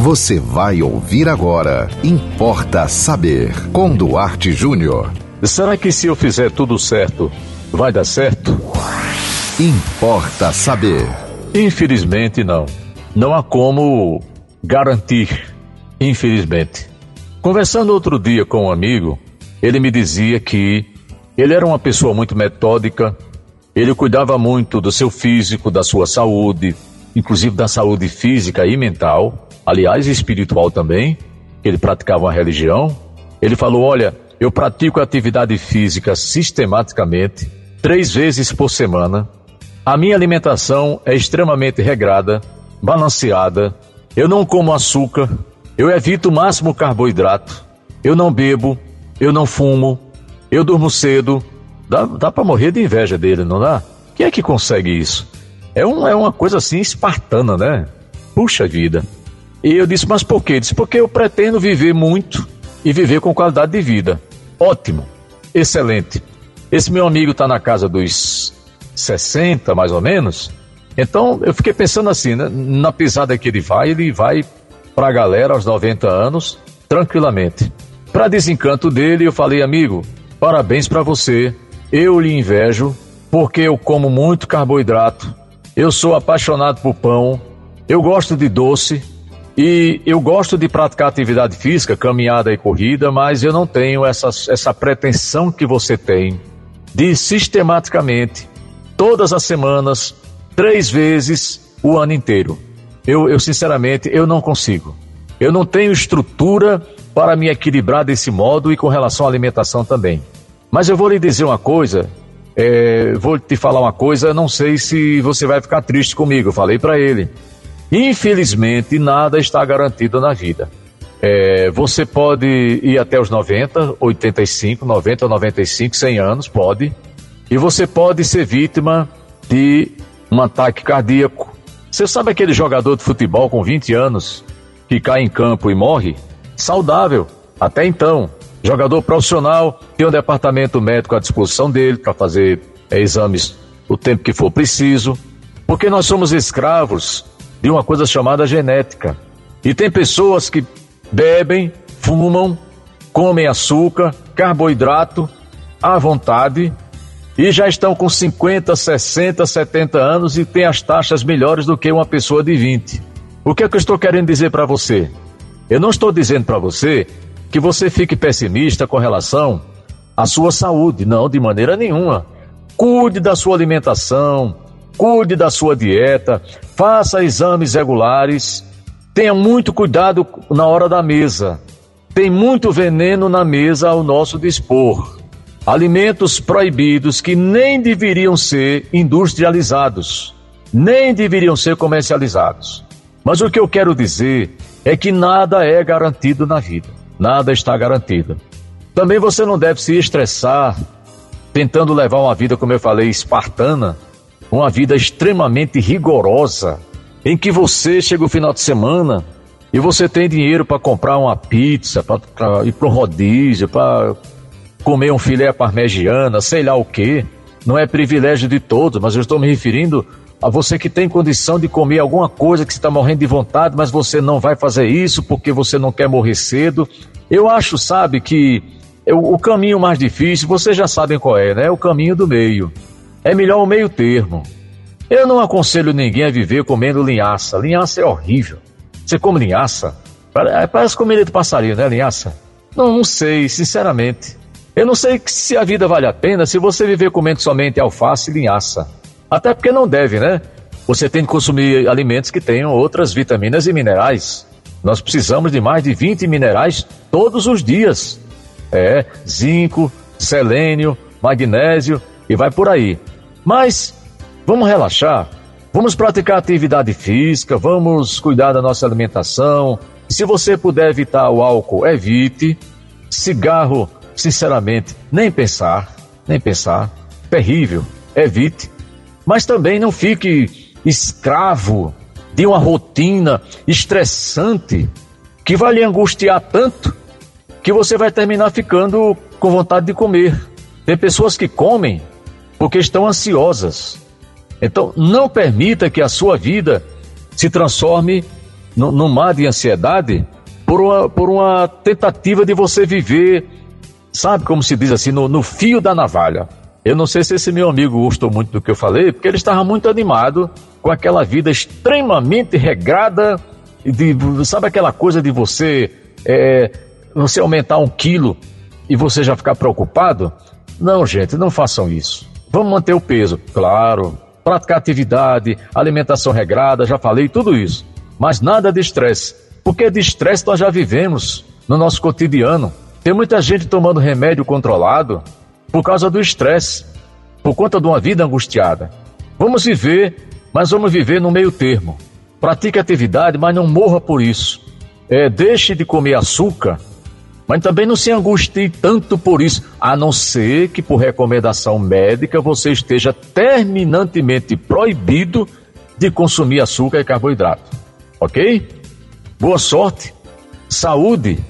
Você vai ouvir agora. Importa saber. Com Duarte Júnior. Será que se eu fizer tudo certo, vai dar certo? Importa saber. Infelizmente, não. Não há como garantir. Infelizmente. Conversando outro dia com um amigo, ele me dizia que ele era uma pessoa muito metódica, ele cuidava muito do seu físico, da sua saúde, inclusive da saúde física e mental, aliás, espiritual também. Ele praticava uma religião. Ele falou: Olha, eu pratico atividade física sistematicamente, três vezes por semana. A minha alimentação é extremamente regrada, balanceada. Eu não como açúcar, eu evito o máximo carboidrato. Eu não bebo, eu não fumo, eu durmo cedo. Dá, dá para morrer de inveja dele, não dá? Quem é que consegue isso? É, um, é uma coisa assim espartana, né? Puxa vida. E eu disse, mas por quê? Disse, porque eu pretendo viver muito e viver com qualidade de vida. Ótimo, excelente. Esse meu amigo está na casa dos 60, mais ou menos. Então eu fiquei pensando assim, né? na pisada que ele vai, ele vai para a galera aos 90 anos, tranquilamente. Para desencanto dele, eu falei, amigo, parabéns para você. Eu lhe invejo porque eu como muito carboidrato eu sou apaixonado por pão, eu gosto de doce e eu gosto de praticar atividade física, caminhada e corrida, mas eu não tenho essa, essa pretensão que você tem de sistematicamente, todas as semanas, três vezes o ano inteiro. Eu, eu sinceramente, eu não consigo. Eu não tenho estrutura para me equilibrar desse modo e com relação à alimentação também. Mas eu vou lhe dizer uma coisa é, vou te falar uma coisa, não sei se você vai ficar triste comigo. Falei para ele. Infelizmente, nada está garantido na vida. É, você pode ir até os 90, 85, 90, 95, 100 anos, pode. E você pode ser vítima de um ataque cardíaco. Você sabe aquele jogador de futebol com 20 anos que cai em campo e morre? Saudável, até então. Jogador profissional tem um departamento médico à disposição dele para fazer é, exames o tempo que for preciso, porque nós somos escravos de uma coisa chamada genética. E tem pessoas que bebem, fumam, comem açúcar, carboidrato à vontade e já estão com 50, 60, 70 anos e têm as taxas melhores do que uma pessoa de 20. O que é que eu estou querendo dizer para você? Eu não estou dizendo para você que você fique pessimista com relação à sua saúde. Não, de maneira nenhuma. Cuide da sua alimentação, cuide da sua dieta, faça exames regulares, tenha muito cuidado na hora da mesa. Tem muito veneno na mesa ao nosso dispor. Alimentos proibidos que nem deveriam ser industrializados, nem deveriam ser comercializados. Mas o que eu quero dizer é que nada é garantido na vida nada está garantido. Também você não deve se estressar tentando levar uma vida, como eu falei, espartana, uma vida extremamente rigorosa, em que você chega o final de semana e você tem dinheiro para comprar uma pizza, para ir para um rodízio, para comer um filé parmegiana, sei lá o que. Não é privilégio de todos, mas eu estou me referindo a você que tem condição de comer alguma coisa que está morrendo de vontade, mas você não vai fazer isso porque você não quer morrer cedo. Eu acho, sabe, que o caminho mais difícil, vocês já sabem qual é, né? É o caminho do meio. É melhor o meio termo. Eu não aconselho ninguém a viver comendo linhaça. Linhaça é horrível. Você come linhaça? É, parece comida de passarinho, né, linhaça? Não, não sei, sinceramente. Eu não sei se a vida vale a pena se você viver comendo somente alface e linhaça. Até porque não deve, né? Você tem que consumir alimentos que tenham outras vitaminas e minerais. Nós precisamos de mais de 20 minerais todos os dias. É, zinco, selênio, magnésio e vai por aí. Mas vamos relaxar, vamos praticar atividade física, vamos cuidar da nossa alimentação. Se você puder evitar o álcool, evite. Cigarro, sinceramente, nem pensar, nem pensar. Terrível, evite mas também não fique escravo de uma rotina estressante que vai lhe angustiar tanto que você vai terminar ficando com vontade de comer. Tem pessoas que comem porque estão ansiosas. Então, não permita que a sua vida se transforme no mar de ansiedade por uma, por uma tentativa de você viver, sabe como se diz assim, no, no fio da navalha. Eu não sei se esse meu amigo gostou muito do que eu falei, porque ele estava muito animado com aquela vida extremamente regrada, de, sabe aquela coisa de você, é, você aumentar um quilo e você já ficar preocupado? Não, gente, não façam isso. Vamos manter o peso, claro. Praticar atividade, alimentação regrada, já falei tudo isso. Mas nada de estresse, porque de estresse nós já vivemos no nosso cotidiano. Tem muita gente tomando remédio controlado por causa do estresse, por conta de uma vida angustiada. Vamos viver, mas vamos viver no meio termo. Pratique atividade, mas não morra por isso. É, deixe de comer açúcar, mas também não se angustie tanto por isso, a não ser que por recomendação médica você esteja terminantemente proibido de consumir açúcar e carboidrato. Ok? Boa sorte, saúde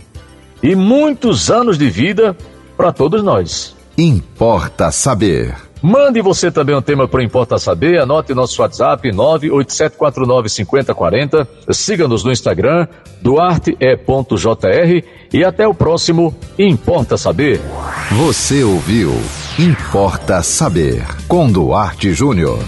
e muitos anos de vida para todos nós. Importa saber. Mande você também um tema para Importa Saber. Anote nosso WhatsApp 987495040. Siga-nos no Instagram, duarte.jr. E até o próximo Importa Saber. Você ouviu Importa Saber com Duarte Júnior.